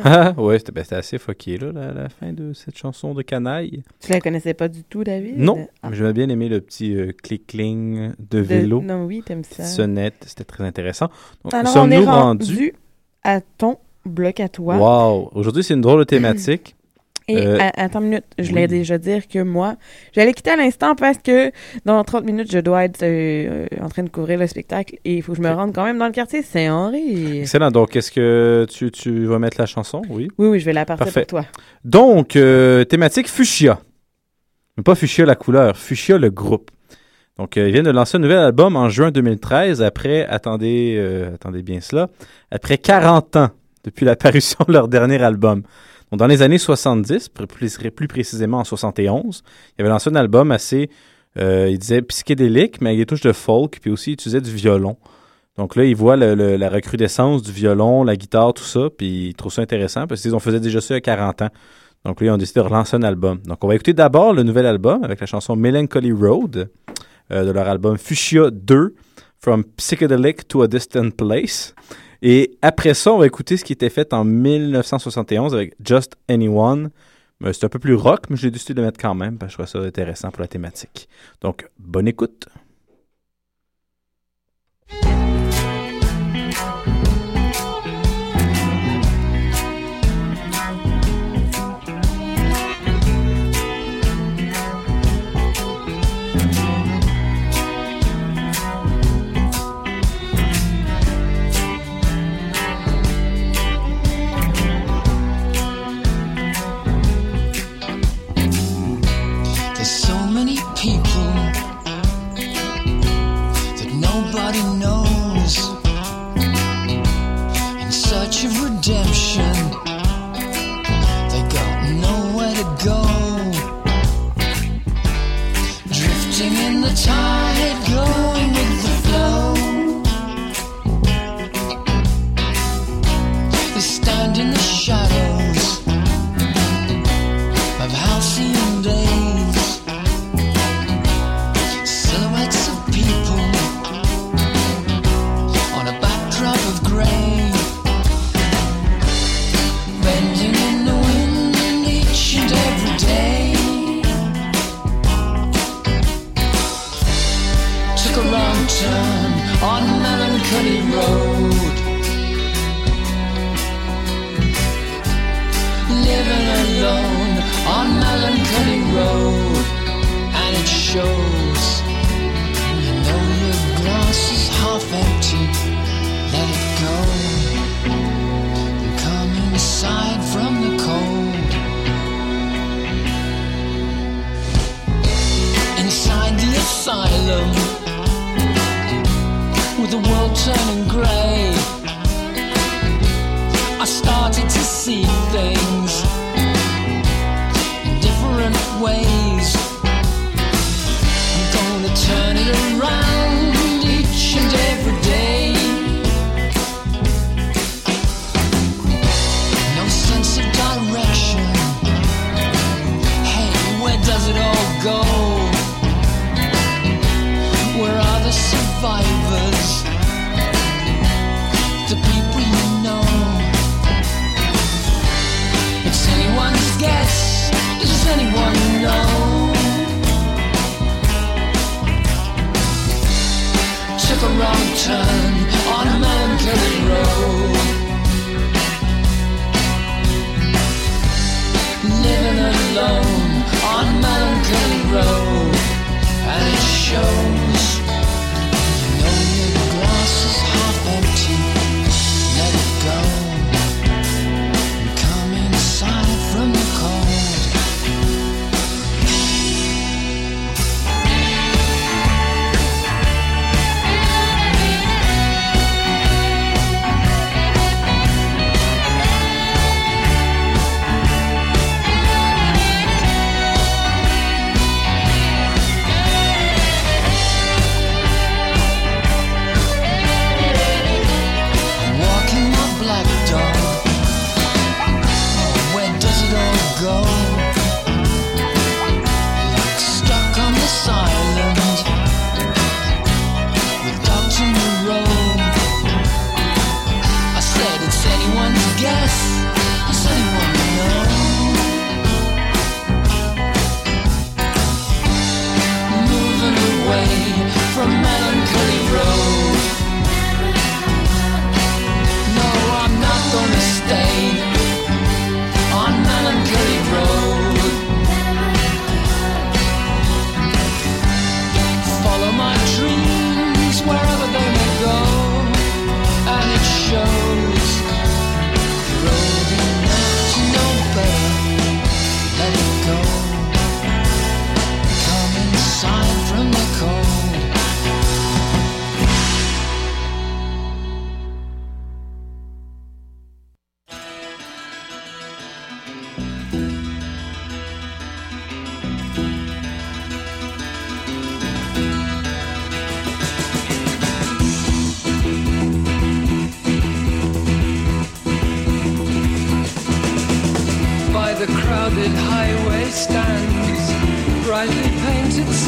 Ah, ouais, c'était ben, c'était assez fucké, là, la, la fin de cette chanson de canaille. Tu la connaissais pas du tout, David? Non, Ah. j'avais bien aimé le petit euh, clic-cling de De- vélo. Non, oui, t'aimes ça. Sonnette, c'était très intéressant. Donc, Alors, on est rendu à ton bloc à toi. Wow! Aujourd'hui, c'est une drôle de thématique. Et Euh, à- attends une minute, je voulais déjà dire que moi, j'allais quitter à l'instant parce que dans 30 minutes, je dois être euh, en train de couvrir le spectacle et il faut que je me rende quand même dans le quartier Saint-Henri. Excellent. Donc, est-ce que tu, tu vas mettre la chanson? Oui. Oui, oui, je vais la partir Parfait. pour toi. Donc, euh, thématique fuchsia. Mais pas fuchsia la couleur, fuchsia le groupe. Donc, euh, ils viennent de lancer un nouvel album en juin 2013, après, attendez, euh, attendez bien cela, après 40 ans depuis la parution de leur dernier album. Dans les années 70, plus, précisément en 71, ils avaient lancé un album assez, euh, ils disaient psychédélique, mais avec des touches de folk, puis aussi ils utilisaient du violon. Donc là, le- le- la recrudescence du violon, la guitare, tout ça, puis ils trouvent ça intéressant parce qu'ils ont faisait déjà ça il y a 40 ans. Donc là, ils ont décidé de relancer un album. Donc on va écouter d'abord le nouvel album avec la chanson Melancholy Road euh, de leur album Fuchsia 2, From Psychedelic to a Distant Place. Et après ça, on va écouter ce qui était fait en 1971 avec Just Anyone. C'est un peu plus rock, mais j'ai décidé de le mettre quand même parce que je trouvais ça intéressant pour la thématique. Donc, bonne écoute.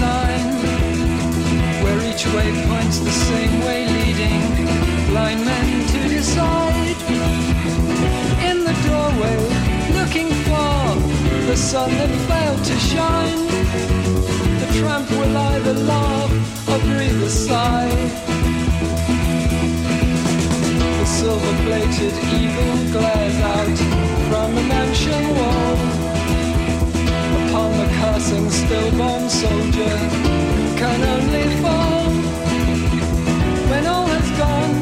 Sign where each way points the same way, leading blind men to decide. In the doorway, looking for the sun that failed to shine, the tramp will either laugh or breathe a sigh. The silver-plated eagle glares out from a mansion wall the cursing stillborn soldier can only fall when all has gone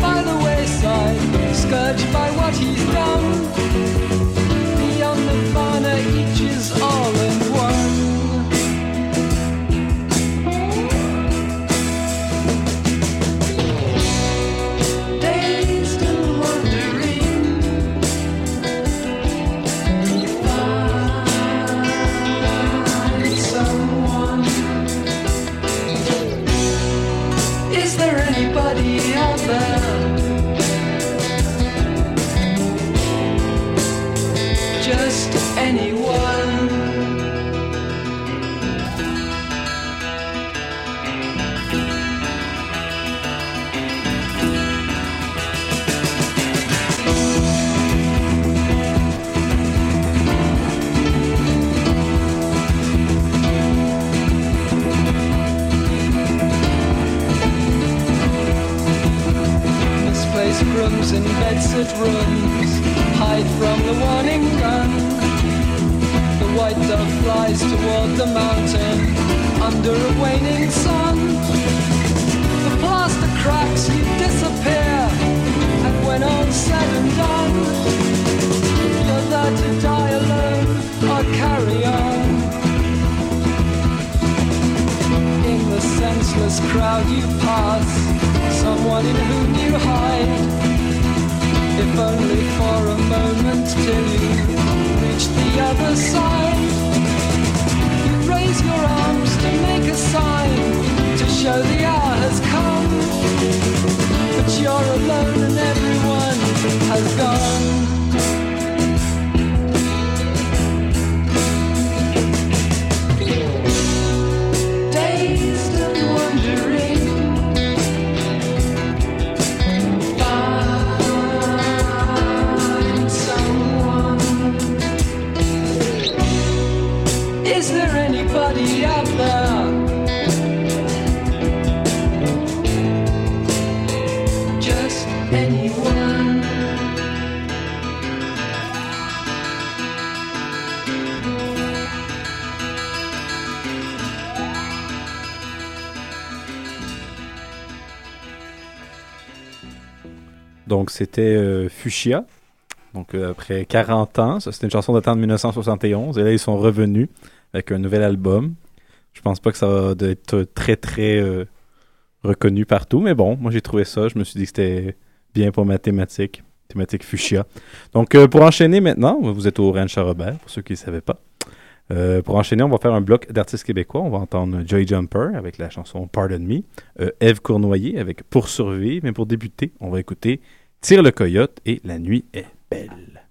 by the wayside, scourged by what he's done. In bedsit rooms hide from the warning gun. The white dove flies toward the mountain under a waning sun. The plaster cracks, you disappear, and when all's said and done, you're there to die alone or carry on. In the senseless crowd you pass, someone in whom you hide. If only for a moment till you reach the other side. You raise your arms to make a sign to show the hour has come. But you're alone and everyone has gone. C'était euh, Fuchsia. Donc, euh, après 40 ans, c'était une chanson datant de 1971. Et là, ils sont revenus avec un nouvel album. Je pense pas que ça va être très, très euh, reconnu partout. Mais bon, moi, j'ai trouvé ça. Je me suis dit que c'était bien pour ma thématique. Thématique Fuchsia. Donc, pour enchaîner maintenant, vous êtes au Ranch Robert, pour ceux qui ne savaient pas. Pour enchaîner, on va faire un bloc d'artistes québécois. On va entendre Joy Jumper avec la chanson Pardon Me, Eve Cournoyer avec Pour survivre. Mais pour débuter, on va écouter Tire le coyote et La nuit est belle.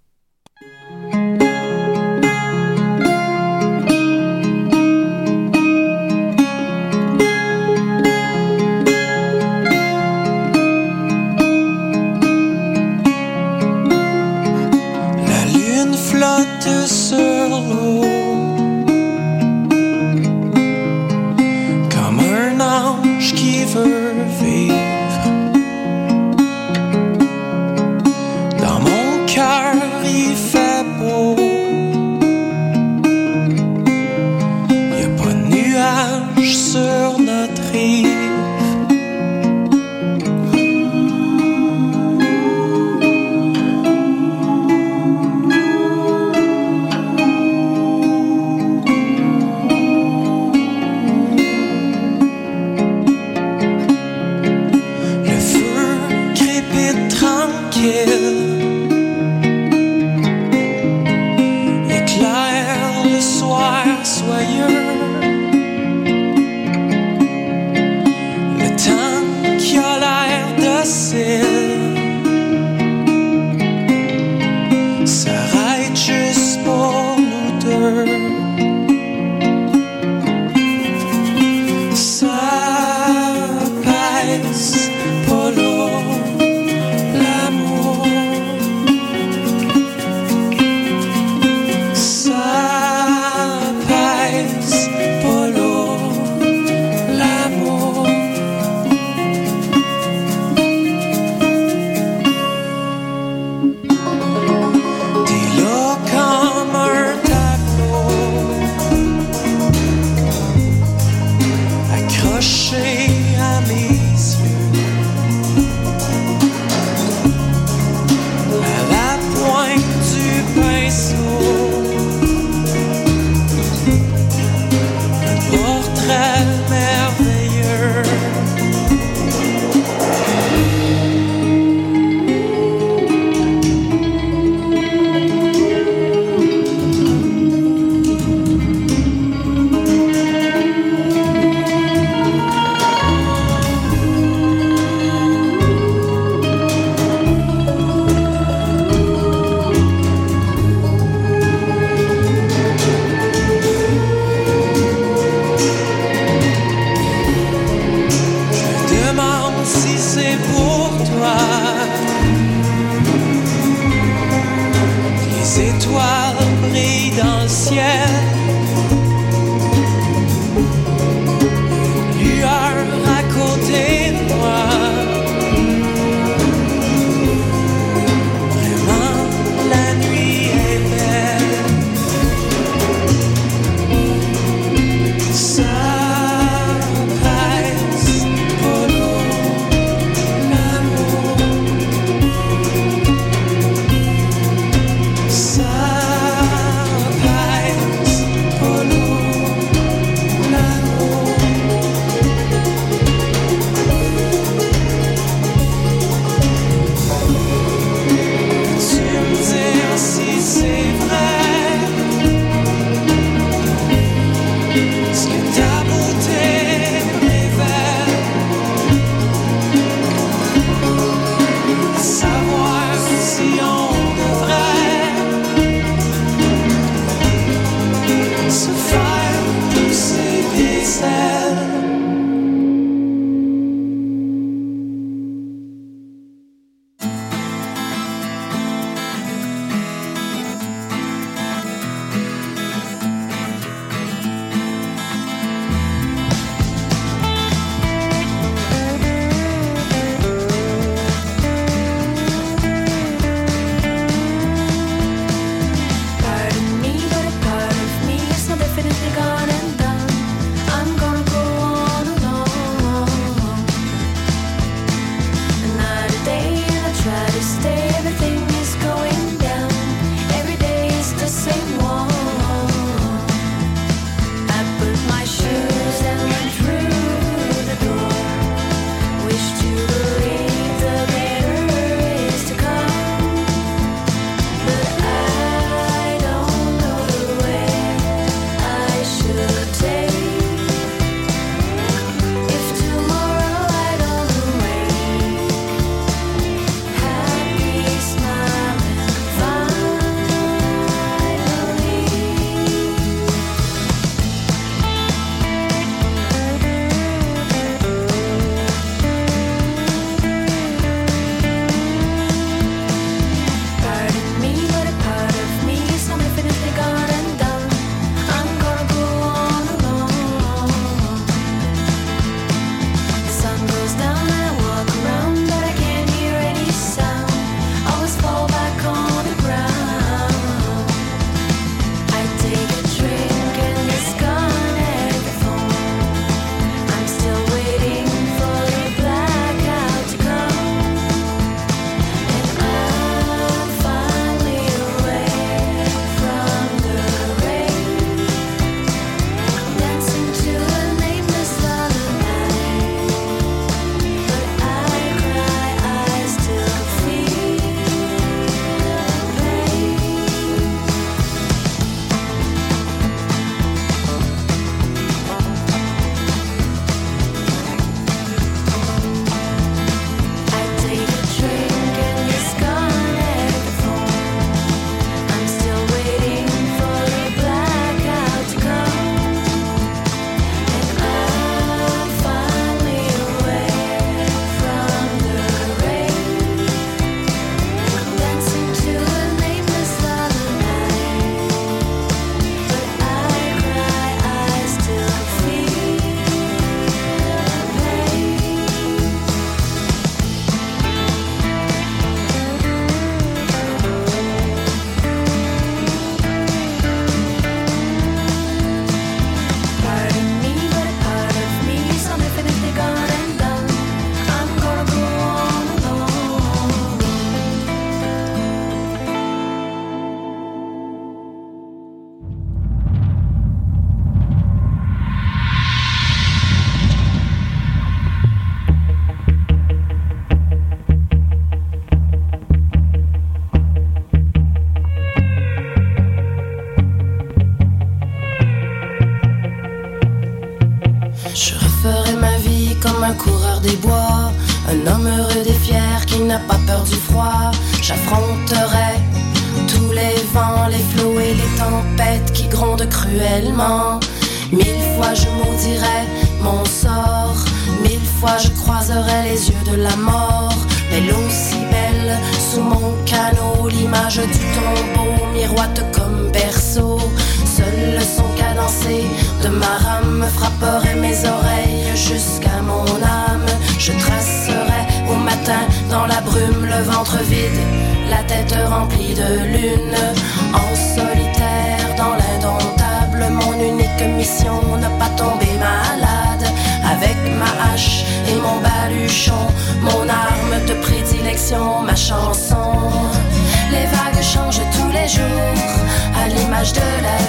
La lune flotte sur l'eau Comme un ange qui veut I comme un coureur des bois, un homme heureux et fier qui n'a pas peur du froid. J'affronterai tous les vents, les flots et les tempêtes qui grondent cruellement. Mille fois je maudirai mon sort, mille fois je croiserai les yeux de la mort. Belle aussi belle, sous mon canot, l'image du tombeau miroite comme berceau. Seul le son cadencé de ma rame frapperait mes oreilles jusqu'à mon âme. Je tracerai au matin dans la brume le ventre vide, la tête remplie de lune. En solitaire dans l'indomptable, mon unique mission ne pas tomber malade. Avec ma hache et mon baluchon, mon arme de prédilection, ma chanson. Les vagues changent tous les jours, à l'image de la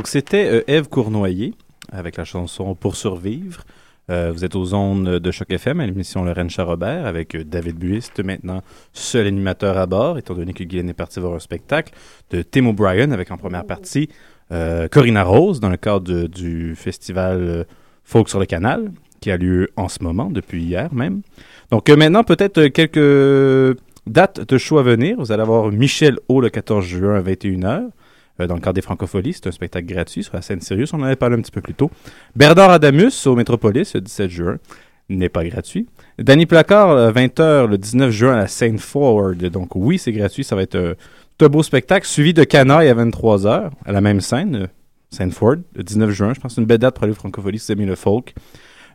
Donc, c'était euh, Ève Cournoyer avec la chanson Pour survivre. Euh, vous êtes aux ondes de Choc FM à l'émission Lorraine Charrobert avec euh, David Buist, maintenant seul animateur à bord, étant donné que Guylaine est parti voir un spectacle, de Tim O'Brien avec en première partie euh, Corinna Rose dans le cadre du festival euh, Folk sur le Canal, qui a lieu en ce moment, depuis hier même. Donc euh, maintenant, peut-être euh, quelques dates de show à venir. Vous allez avoir Michel O le 14 juin à 21h. Euh, dans le cadre des Francopholies, c'est un spectacle gratuit sur la scène Sirius. On en avait parlé un petit peu plus tôt. Bernard Adamus au Métropolis le 17 juin n'est pas gratuit. Danny Placard, euh, 20h le 19 juin à la Saint Forward. Donc oui, c'est gratuit. Ça va être euh, un beau spectacle suivi de Canaille à 23h à la même scène, euh, Saint Ford, le 19 juin. Je pense que c'est une belle date pour aller au Francophonie si vous aimez le folk.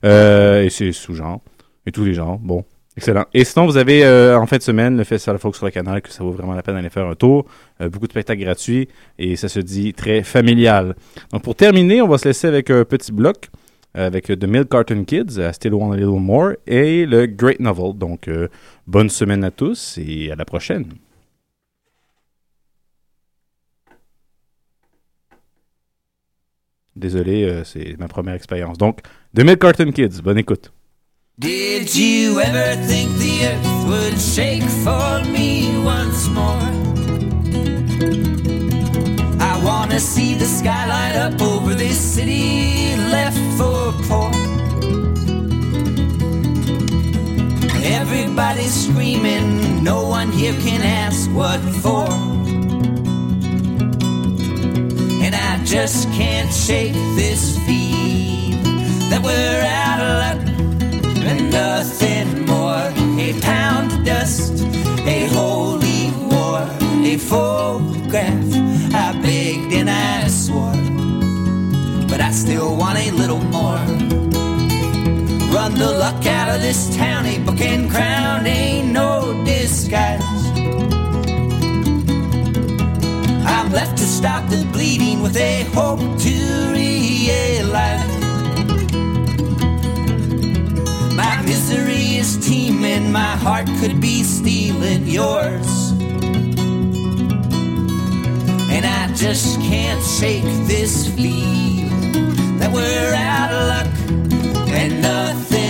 Euh, et c'est sous-genre. Et tous les genres. Bon. Excellent. Et sinon, vous avez euh, en fin de semaine le Festival Folk sur le canal, que ça vaut vraiment la peine d'aller faire un tour. Euh, beaucoup de spectacles gratuits et ça se dit très familial. Donc pour terminer, on va se laisser avec un petit bloc euh, avec euh, The Milk Carton Kids, I Still Want a Little More et le Great Novel. Donc euh, bonne semaine à tous et à la prochaine. Désolé, c'est ma première expérience. Donc, The Milk Carton Kids, bonne écoute. Did you ever think the earth would shake for me once more? I wanna see the sky light up over this city left for poor. Everybody's screaming, no one here can ask what for. And I just can't shake this feeling that we're out of luck and nothing more. A pound of dust, a holy war, a photograph. I begged and I swore, but I still want a little more. Run the luck out of this town, a book and crown ain't no disguise. I'm left to stop the bleeding with a hope to realize. My heart could be stealing yours. And I just can't shake this feeling that we're out of luck and nothing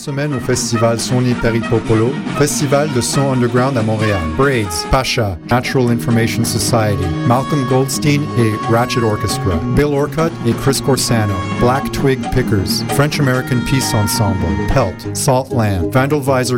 semaine au festival Sony Peripopolo, festival de son underground à Montréal. Braids, Pasha, Natural Information Society, Malcolm Goldstein et Ratchet Orchestra, Bill Orcutt et Chris Corsano, Black Twig Pickers, French American Peace Ensemble, Pelt, Salt Land, Vandalvisor.